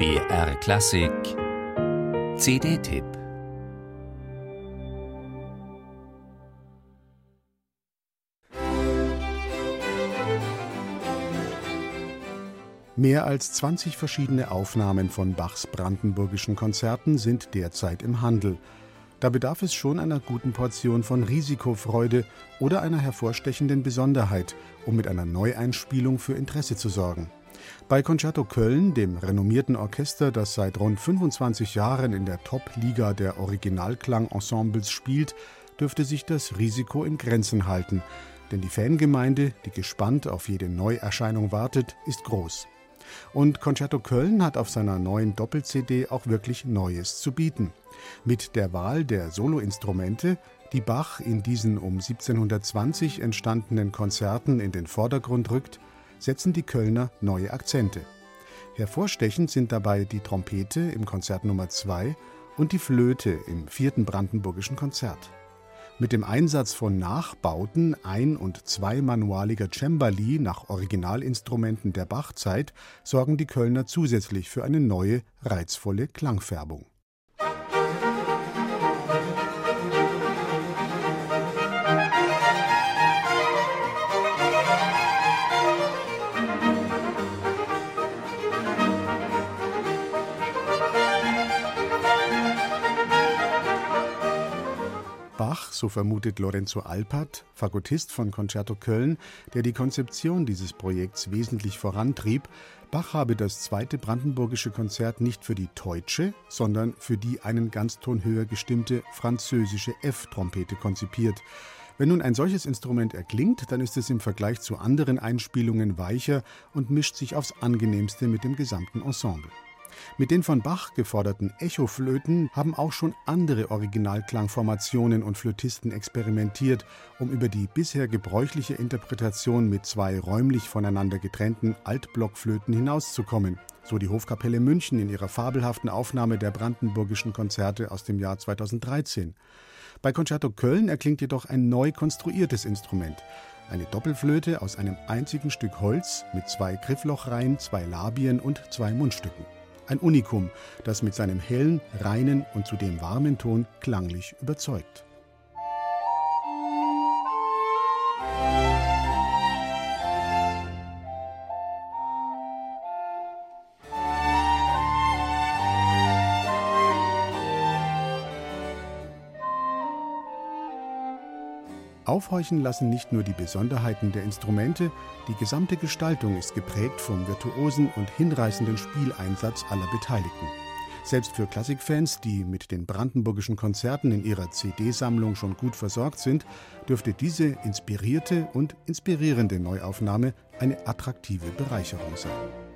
BR Klassik CD-Tipp Mehr als 20 verschiedene Aufnahmen von Bachs brandenburgischen Konzerten sind derzeit im Handel. Da bedarf es schon einer guten Portion von Risikofreude oder einer hervorstechenden Besonderheit, um mit einer Neueinspielung für Interesse zu sorgen. Bei Concerto Köln, dem renommierten Orchester, das seit rund 25 Jahren in der Top-Liga der Originalklang-Ensembles spielt, dürfte sich das Risiko in Grenzen halten. Denn die Fangemeinde, die gespannt auf jede Neuerscheinung wartet, ist groß. Und Concerto Köln hat auf seiner neuen Doppel-CD auch wirklich Neues zu bieten. Mit der Wahl der Soloinstrumente, die Bach in diesen um 1720 entstandenen Konzerten in den Vordergrund rückt, setzen die Kölner neue Akzente. Hervorstechend sind dabei die Trompete im Konzert Nummer 2 und die Flöte im vierten Brandenburgischen Konzert. Mit dem Einsatz von Nachbauten ein- und zweimanualiger Cembali nach Originalinstrumenten der Bachzeit sorgen die Kölner zusätzlich für eine neue, reizvolle Klangfärbung. So vermutet Lorenzo Alpert, Fagottist von Concerto Köln, der die Konzeption dieses Projekts wesentlich vorantrieb, Bach habe das zweite brandenburgische Konzert nicht für die deutsche, sondern für die einen Ganzton höher gestimmte französische F-Trompete konzipiert. Wenn nun ein solches Instrument erklingt, dann ist es im Vergleich zu anderen Einspielungen weicher und mischt sich aufs angenehmste mit dem gesamten Ensemble. Mit den von Bach geforderten Echoflöten haben auch schon andere Originalklangformationen und Flötisten experimentiert, um über die bisher gebräuchliche Interpretation mit zwei räumlich voneinander getrennten Altblockflöten hinauszukommen, so die Hofkapelle München in ihrer fabelhaften Aufnahme der brandenburgischen Konzerte aus dem Jahr 2013. Bei Concerto Köln erklingt jedoch ein neu konstruiertes Instrument. Eine Doppelflöte aus einem einzigen Stück Holz mit zwei Grifflochreihen, zwei Labien und zwei Mundstücken. Ein Unikum, das mit seinem hellen, reinen und zudem warmen Ton klanglich überzeugt. Aufhorchen lassen nicht nur die Besonderheiten der Instrumente, die gesamte Gestaltung ist geprägt vom virtuosen und hinreißenden Spieleinsatz aller Beteiligten. Selbst für Klassikfans, die mit den brandenburgischen Konzerten in ihrer CD-Sammlung schon gut versorgt sind, dürfte diese inspirierte und inspirierende Neuaufnahme eine attraktive Bereicherung sein.